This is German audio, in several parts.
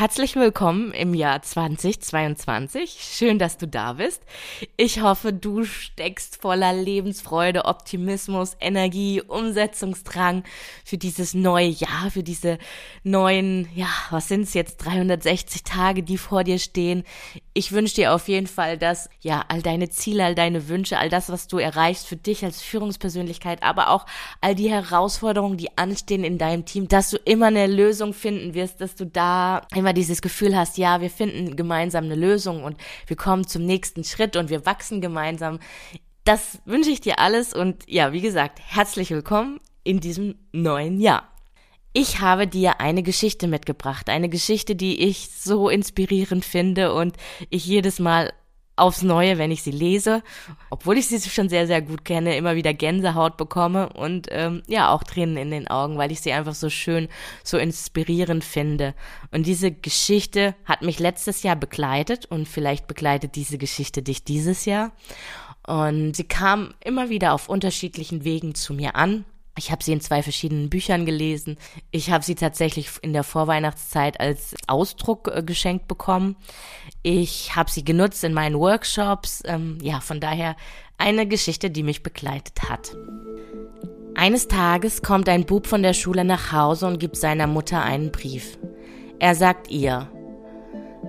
Herzlich willkommen im Jahr 2022. Schön, dass du da bist. Ich hoffe, du steckst voller Lebensfreude, Optimismus, Energie, Umsetzungsdrang für dieses neue Jahr, für diese neuen, ja, was sind es jetzt, 360 Tage, die vor dir stehen. Ich wünsche dir auf jeden Fall, dass, ja, all deine Ziele, all deine Wünsche, all das, was du erreichst für dich als Führungspersönlichkeit, aber auch all die Herausforderungen, die anstehen in deinem Team, dass du immer eine Lösung finden wirst, dass du da immer immer dieses Gefühl hast, ja, wir finden gemeinsam eine Lösung und wir kommen zum nächsten Schritt und wir wachsen gemeinsam. Das wünsche ich dir alles und ja, wie gesagt, herzlich willkommen in diesem neuen Jahr. Ich habe dir eine Geschichte mitgebracht, eine Geschichte, die ich so inspirierend finde und ich jedes Mal aufs Neue, wenn ich sie lese, obwohl ich sie schon sehr, sehr gut kenne, immer wieder Gänsehaut bekomme und ähm, ja, auch Tränen in den Augen, weil ich sie einfach so schön, so inspirierend finde. Und diese Geschichte hat mich letztes Jahr begleitet und vielleicht begleitet diese Geschichte dich dieses Jahr. Und sie kam immer wieder auf unterschiedlichen Wegen zu mir an. Ich habe sie in zwei verschiedenen Büchern gelesen. Ich habe sie tatsächlich in der Vorweihnachtszeit als Ausdruck äh, geschenkt bekommen. Ich habe sie genutzt in meinen Workshops. Ähm, ja, von daher eine Geschichte, die mich begleitet hat. Eines Tages kommt ein Bub von der Schule nach Hause und gibt seiner Mutter einen Brief. Er sagt ihr,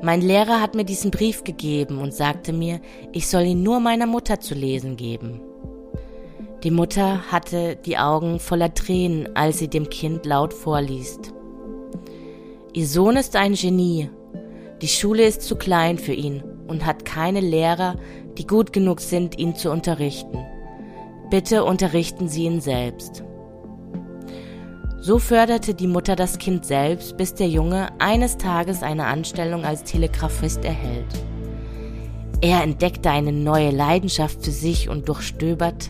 mein Lehrer hat mir diesen Brief gegeben und sagte mir, ich soll ihn nur meiner Mutter zu lesen geben. Die Mutter hatte die Augen voller Tränen, als sie dem Kind laut vorliest. Ihr Sohn ist ein Genie. Die Schule ist zu klein für ihn und hat keine Lehrer, die gut genug sind, ihn zu unterrichten. Bitte unterrichten Sie ihn selbst. So förderte die Mutter das Kind selbst, bis der Junge eines Tages eine Anstellung als Telegrafist erhält. Er entdeckte eine neue Leidenschaft für sich und durchstöbert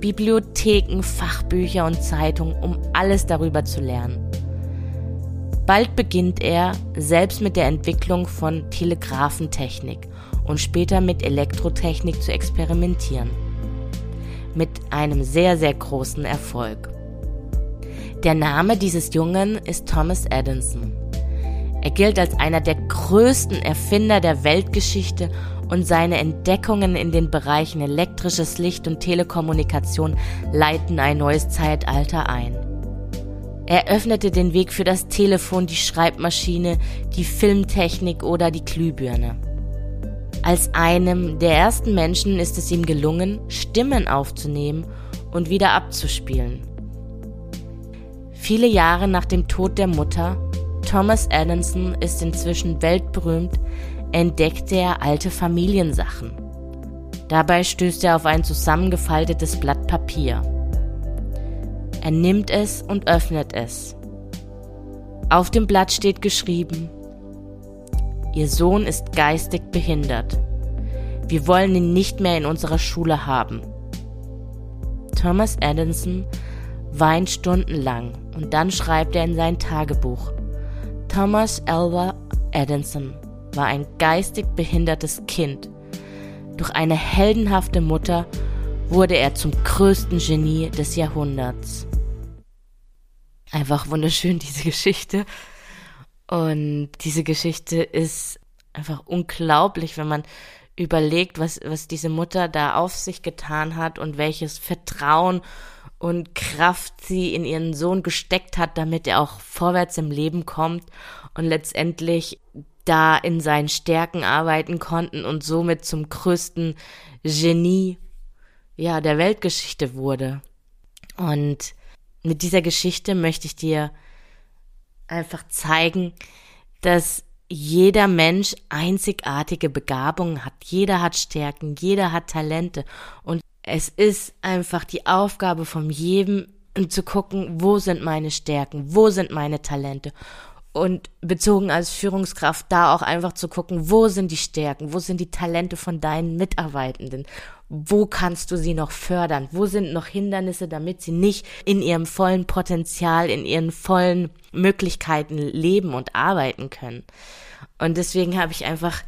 Bibliotheken, Fachbücher und Zeitungen, um alles darüber zu lernen. Bald beginnt er selbst mit der Entwicklung von Telegraphentechnik und später mit Elektrotechnik zu experimentieren. Mit einem sehr, sehr großen Erfolg. Der Name dieses Jungen ist Thomas Edison. Er gilt als einer der größten Erfinder der Weltgeschichte und seine Entdeckungen in den Bereichen elektrisches Licht und Telekommunikation leiten ein neues Zeitalter ein. Er öffnete den Weg für das Telefon, die Schreibmaschine, die Filmtechnik oder die Glühbirne. Als einem der ersten Menschen ist es ihm gelungen, Stimmen aufzunehmen und wieder abzuspielen. Viele Jahre nach dem Tod der Mutter, Thomas Edison ist inzwischen weltberühmt, entdeckt er alte Familiensachen. Dabei stößt er auf ein zusammengefaltetes Blatt Papier. Er nimmt es und öffnet es. Auf dem Blatt steht geschrieben, Ihr Sohn ist geistig behindert. Wir wollen ihn nicht mehr in unserer Schule haben. Thomas Edison weint stundenlang und dann schreibt er in sein Tagebuch. Thomas Alva Edison war ein geistig behindertes Kind. Durch eine heldenhafte Mutter wurde er zum größten Genie des Jahrhunderts. Einfach wunderschön, diese Geschichte. Und diese Geschichte ist einfach unglaublich, wenn man überlegt, was, was diese Mutter da auf sich getan hat und welches Vertrauen und Kraft sie in ihren Sohn gesteckt hat, damit er auch vorwärts im Leben kommt und letztendlich da in seinen Stärken arbeiten konnten und somit zum größten Genie ja der Weltgeschichte wurde. Und mit dieser Geschichte möchte ich dir einfach zeigen, dass jeder Mensch einzigartige Begabungen hat. Jeder hat Stärken, jeder hat Talente. Und es ist einfach die Aufgabe von jedem, zu gucken, wo sind meine Stärken, wo sind meine Talente Und bezogen als Führungskraft da auch einfach zu gucken, wo sind die Stärken, wo sind die Talente von deinen Mitarbeitenden, wo kannst du sie noch fördern, wo sind noch Hindernisse, damit sie nicht in ihrem vollen Potenzial, in ihren vollen Möglichkeiten leben und arbeiten können. Und deswegen habe ich einfach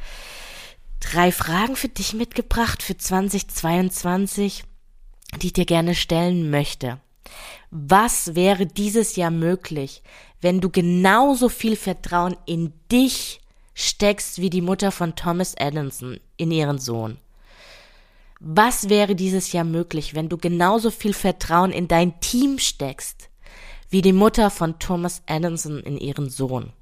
drei Fragen für dich mitgebracht für 2022, die ich dir gerne stellen möchte. Was wäre dieses Jahr möglich, wenn du genauso viel Vertrauen in dich steckst wie die Mutter von Thomas Edison in ihren Sohn? Was wäre dieses Jahr möglich, wenn du genauso viel Vertrauen in dein Team steckst wie die Mutter von Thomas Edison in ihren Sohn?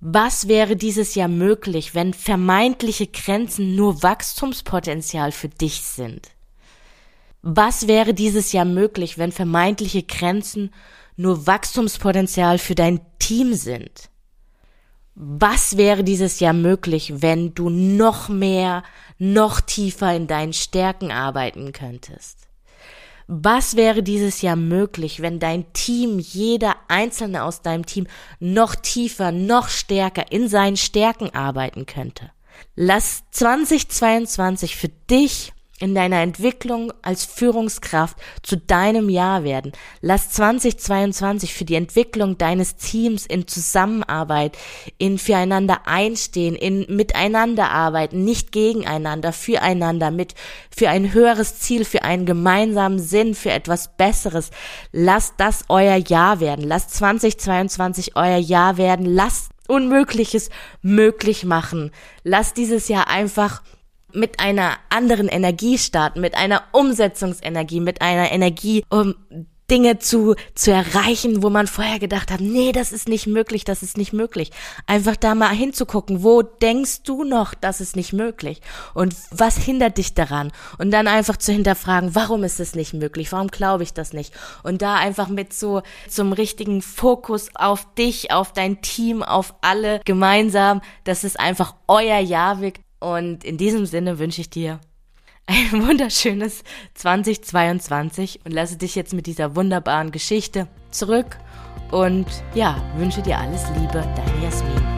Was wäre dieses Jahr möglich, wenn vermeintliche Grenzen nur Wachstumspotenzial für dich sind? Was wäre dieses Jahr möglich, wenn vermeintliche Grenzen nur Wachstumspotenzial für dein Team sind? Was wäre dieses Jahr möglich, wenn du noch mehr, noch tiefer in deinen Stärken arbeiten könntest? Was wäre dieses Jahr möglich, wenn dein Team, jeder einzelne aus deinem Team noch tiefer, noch stärker in seinen Stärken arbeiten könnte? Lass 2022 für dich in deiner Entwicklung als Führungskraft zu deinem Jahr werden. Lass 2022 für die Entwicklung deines Teams in Zusammenarbeit, in füreinander einstehen, in miteinander arbeiten, nicht gegeneinander, füreinander, mit, für ein höheres Ziel, für einen gemeinsamen Sinn, für etwas Besseres. Lass das euer Jahr werden. Lass 2022 euer Jahr werden. Lass Unmögliches möglich machen. Lass dieses Jahr einfach mit einer anderen Energie starten, mit einer Umsetzungsenergie, mit einer Energie, um Dinge zu, zu erreichen, wo man vorher gedacht hat, nee, das ist nicht möglich, das ist nicht möglich. Einfach da mal hinzugucken, wo denkst du noch, das ist nicht möglich? Und was hindert dich daran? Und dann einfach zu hinterfragen, warum ist es nicht möglich? Warum glaube ich das nicht? Und da einfach mit so zum richtigen Fokus auf dich, auf dein Team, auf alle gemeinsam, dass es einfach euer Jahr wird, und in diesem Sinne wünsche ich dir ein wunderschönes 2022 und lasse dich jetzt mit dieser wunderbaren Geschichte zurück und ja, wünsche dir alles Liebe, deine Jasmin.